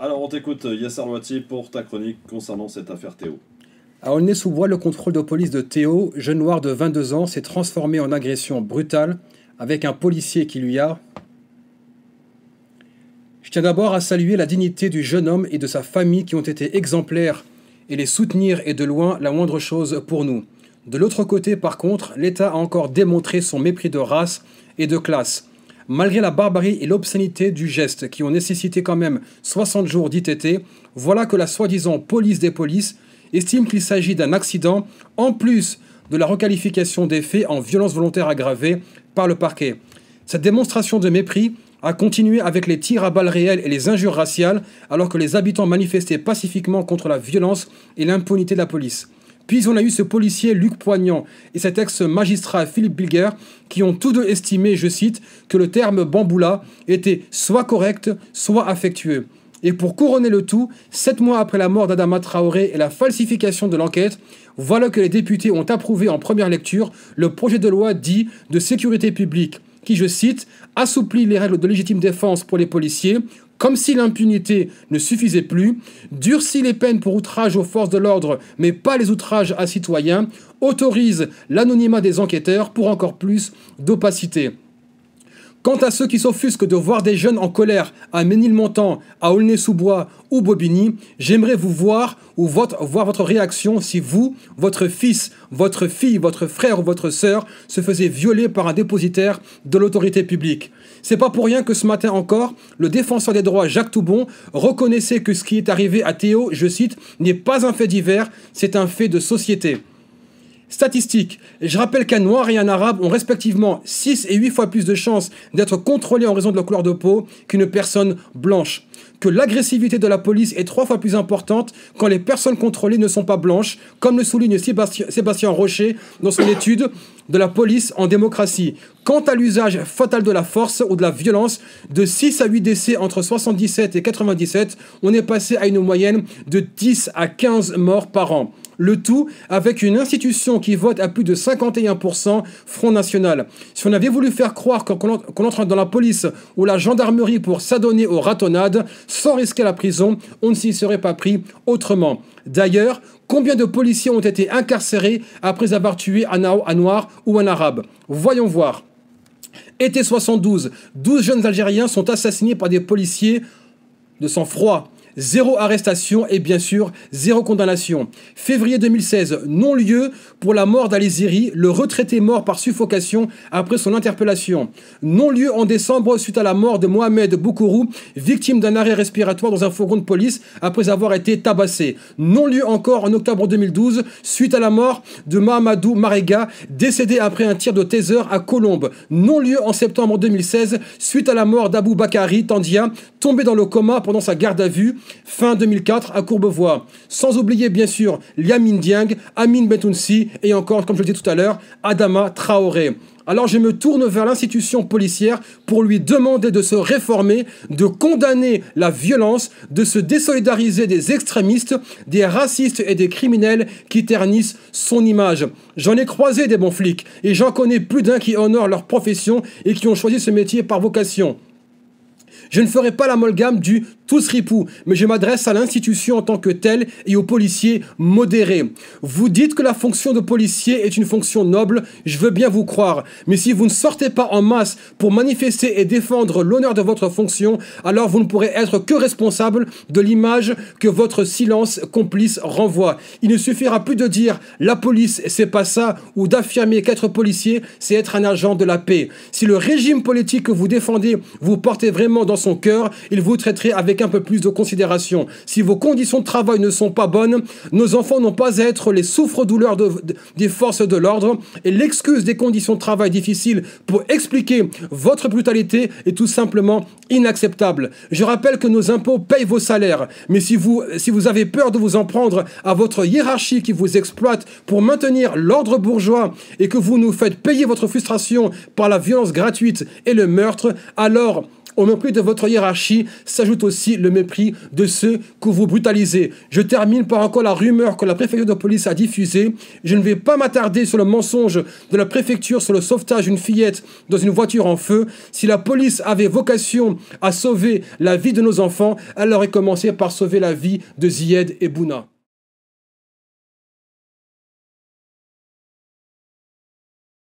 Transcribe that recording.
Alors on t'écoute Yasser Loati pour ta chronique concernant cette affaire Théo. À Aulnay-sous-Bois, le contrôle de police de Théo, jeune noir de 22 ans, s'est transformé en agression brutale avec un policier qui lui a... Je tiens d'abord à saluer la dignité du jeune homme et de sa famille qui ont été exemplaires et les soutenir est de loin la moindre chose pour nous. De l'autre côté, par contre, l'État a encore démontré son mépris de race et de classe. Malgré la barbarie et l'obscénité du geste qui ont nécessité quand même 60 jours d'ITT, voilà que la soi-disant police des polices estime qu'il s'agit d'un accident, en plus de la requalification des faits en violence volontaire aggravée par le parquet. Cette démonstration de mépris a continué avec les tirs à balles réelles et les injures raciales, alors que les habitants manifestaient pacifiquement contre la violence et l'impunité de la police. Puis on a eu ce policier Luc Poignant et cet ex-magistrat Philippe Bilger qui ont tous deux estimé, je cite, que le terme bamboula était soit correct, soit affectueux. Et pour couronner le tout, sept mois après la mort d'Adama Traoré et la falsification de l'enquête, voilà que les députés ont approuvé en première lecture le projet de loi dit de sécurité publique, qui, je cite, assouplit les règles de légitime défense pour les policiers, comme si l'impunité ne suffisait plus, durcit les peines pour outrage aux forces de l'ordre, mais pas les outrages à citoyens, autorise l'anonymat des enquêteurs pour encore plus d'opacité. Quant à ceux qui s'offusquent de voir des jeunes en colère à Ménilmontant, à Aulnay-sous-Bois ou Bobigny, j'aimerais vous voir ou voir votre réaction si vous, votre fils, votre fille, votre frère ou votre sœur se faisait violer par un dépositaire de l'autorité publique. C'est pas pour rien que ce matin encore, le défenseur des droits Jacques Toubon reconnaissait que ce qui est arrivé à Théo, je cite, n'est pas un fait divers, c'est un fait de société. Statistiques. Je rappelle qu'un noir et un arabe ont respectivement 6 et 8 fois plus de chances d'être contrôlés en raison de leur couleur de peau qu'une personne blanche. Que l'agressivité de la police est trois fois plus importante quand les personnes contrôlées ne sont pas blanches, comme le souligne Sébastien Rocher dans son étude de la police en démocratie. Quant à l'usage fatal de la force ou de la violence, de 6 à 8 décès entre 77 et 97, on est passé à une moyenne de 10 à 15 morts par an. Le tout avec une institution qui vote à plus de 51% Front National. Si on avait voulu faire croire qu'on entre dans la police ou la gendarmerie pour s'adonner aux ratonnades sans risquer la prison, on ne s'y serait pas pris autrement. D'ailleurs, combien de policiers ont été incarcérés après avoir tué un, noir ou un arabe? Voyons voir. Été 72, 12 jeunes Algériens sont assassinés par des policiers de sang-froid. Zéro arrestation et bien sûr zéro condamnation. Février 2016, non-lieu pour la mort d'Aliziri, le retraité mort par suffocation après son interpellation. Non-lieu en décembre suite à la mort de Mohamed Boukourou, victime d'un arrêt respiratoire dans un fourgon de police après avoir été tabassé. Non-lieu encore en octobre 2012 suite à la mort de Mahamadou Marega, décédé après un tir de taser à Colombes. Non-lieu en septembre 2016 suite à la mort d'Abou Bakari Tandia, tombé dans le coma pendant sa garde à vue fin 2004 à Courbevoie. Sans oublier bien sûr Liamin Dieng, Amin Bentounsi et encore, comme je le disais tout à l'heure, Adama Traoré. Alors je me tourne vers l'institution policière pour lui demander de se réformer, de condamner la violence, de se désolidariser des extrémistes, des racistes et des criminels qui ternissent son image. J'en ai croisé des bons flics et j'en connais plus d'un qui honorent leur profession et qui ont choisi ce métier par vocation. Je ne ferai pas l'amalgame du tous ripou, mais je m'adresse à l'institution en tant que telle et aux policiers modérés. Vous dites que la fonction de policier est une fonction noble, je veux bien vous croire, mais si vous ne sortez pas en masse pour manifester et défendre l'honneur de votre fonction, alors vous ne pourrez être que responsable de l'image que votre silence complice renvoie. Il ne suffira plus de dire la police c'est pas ça ou d'affirmer qu'être policier c'est être un agent de la paix. Si le régime politique que vous défendez vous portez vraiment dans son cœur, il vous traiterait avec un peu plus de considération. Si vos conditions de travail ne sont pas bonnes, nos enfants n'ont pas à être les souffres-douleurs des forces de l'ordre et l'excuse des conditions de travail difficiles pour expliquer votre brutalité est tout simplement inacceptable. Je rappelle que nos impôts payent vos salaires, mais si vous, si vous avez peur de vous en prendre à votre hiérarchie qui vous exploite pour maintenir l'ordre bourgeois et que vous nous faites payer votre frustration par la violence gratuite et le meurtre, alors Au mépris de votre hiérarchie s'ajoute aussi le mépris de ceux que vous brutalisez. Je termine par encore la rumeur que la préfecture de police a diffusée. Je ne vais pas m'attarder sur le mensonge de la préfecture sur le sauvetage d'une fillette dans une voiture en feu. Si la police avait vocation à sauver la vie de nos enfants, elle aurait commencé par sauver la vie de Zied et Bouna.